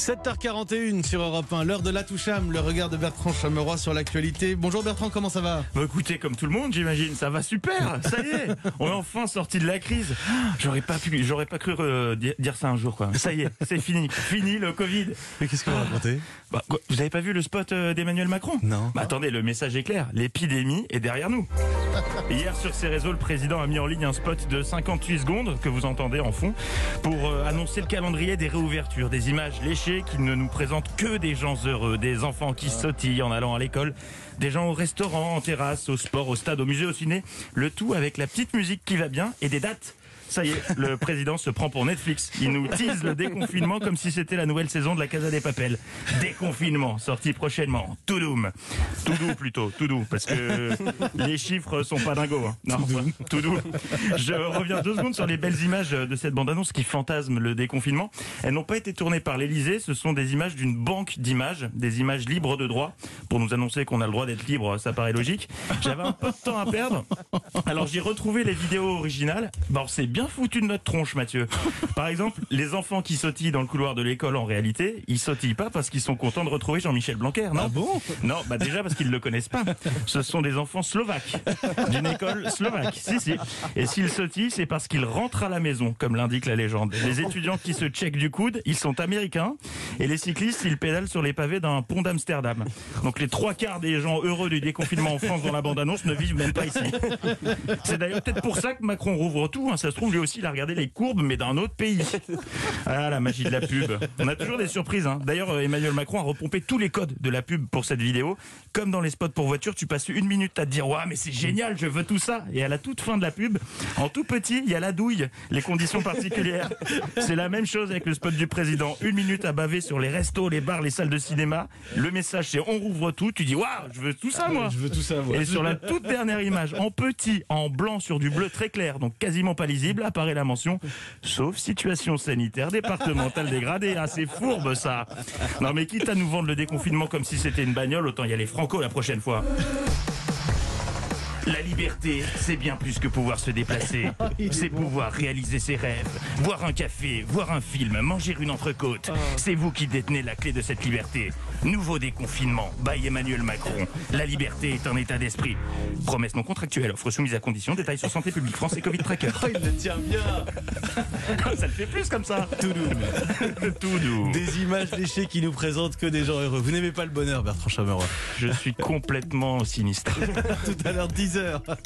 7h41 sur Europe 1, l'heure de la toucham, le regard de Bertrand Chameroy sur l'actualité. Bonjour Bertrand, comment ça va? Bah écoutez, comme tout le monde, j'imagine, ça va super. Ça y est, on est enfin sorti de la crise. J'aurais pas pu, j'aurais pas cru euh, dire, ça un jour, quoi. Ça y est, c'est fini, fini le Covid. Mais qu'est-ce que vous racontez Bah, quoi, vous avez pas vu le spot euh, d'Emmanuel Macron? Non. Bah attendez, le message est clair. L'épidémie est derrière nous. Hier sur ses réseaux, le président a mis en ligne un spot de 58 secondes que vous entendez en fond pour euh, annoncer le calendrier des réouvertures, des images léchées qui ne nous présentent que des gens heureux, des enfants qui sautillent en allant à l'école, des gens au restaurant, en terrasse, au sport, au stade, au musée, au ciné, le tout avec la petite musique qui va bien et des dates. Ça y est, le président se prend pour Netflix. Il nous tease le déconfinement comme si c'était la nouvelle saison de la Casa des Papels. Déconfinement, sorti prochainement. Tout doux. Tout doux plutôt, tout doux, parce que les chiffres sont pas dingos. hein. Non, tout doux. Je reviens deux secondes sur les belles images de cette bande-annonce qui fantasme le déconfinement. Elles n'ont pas été tournées par l'Elysée, ce sont des images d'une banque d'images, des images libres de droit, pour nous annoncer qu'on a le droit d'être libre, ça paraît logique. J'avais un peu de temps à perdre, alors j'ai retrouvé les vidéos originales. Bon, c'est bien foutu de notre tronche, Mathieu. Par exemple, les enfants qui sautillent dans le couloir de l'école, en réalité, ils sautillent pas parce qu'ils sont contents de retrouver Jean-Michel Blanquer, non Ah bon Non, bah déjà parce qu'ils le connaissent pas. Ce sont des enfants slovaques, d'une école slovaque. Si, si. Et s'ils sautillent, c'est parce qu'ils rentrent à la maison, comme l'indique la légende. Les étudiants qui se checkent du coude, ils sont américains. Et les cyclistes, ils pédalent sur les pavés d'un pont d'Amsterdam. Donc les trois quarts des gens heureux du déconfinement en France dans la bande-annonce ne vivent même pas ici. C'est d'ailleurs peut-être pour ça que Macron rouvre tout. hein. Ça se trouve, lui aussi, il a regardé les courbes, mais d'un autre pays. Ah, la magie de la pub. On a toujours des surprises. hein. D'ailleurs, euh, Emmanuel Macron a repompé tous les codes de la pub pour cette vidéo. Comme dans les spots pour voiture, tu passes une minute à te dire, ouais, mais c'est génial, je veux tout ça. Et à la toute fin de la pub, en tout petit, il y a la douille, les conditions particulières. C'est la même chose avec le spot du président. Une minute à baver sur les restos, les bars, les salles de cinéma. Le message, c'est on rouvre tout. Tu dis, waouh, je veux tout ça, moi. Je veux tout savoir. Et sur la toute dernière image, en petit, en blanc sur du bleu très clair, donc quasiment pas lisible, apparaît la mention sauf situation sanitaire départementale dégradée. Ah, c'est fourbe ça. Non mais quitte à nous vendre le déconfinement comme si c'était une bagnole, autant y aller franco la prochaine fois. La liberté, c'est bien plus que pouvoir se déplacer. C'est pouvoir réaliser ses rêves, boire un café, voir un film, manger une entrecôte. C'est vous qui détenez la clé de cette liberté. Nouveau déconfinement, by Emmanuel Macron. La liberté est un état d'esprit. Promesse non contractuelle, offre soumise à condition, détails sur Santé publique France et Covid Tracker. Oh, il le tient bien ça le fait plus comme ça. Tout doux. Tout doux. Des images léchées qui nous présentent que des gens heureux. Vous n'aimez pas le bonheur, Bertrand Chameroy Je suis complètement sinistre. Tout à l'heure, 10h.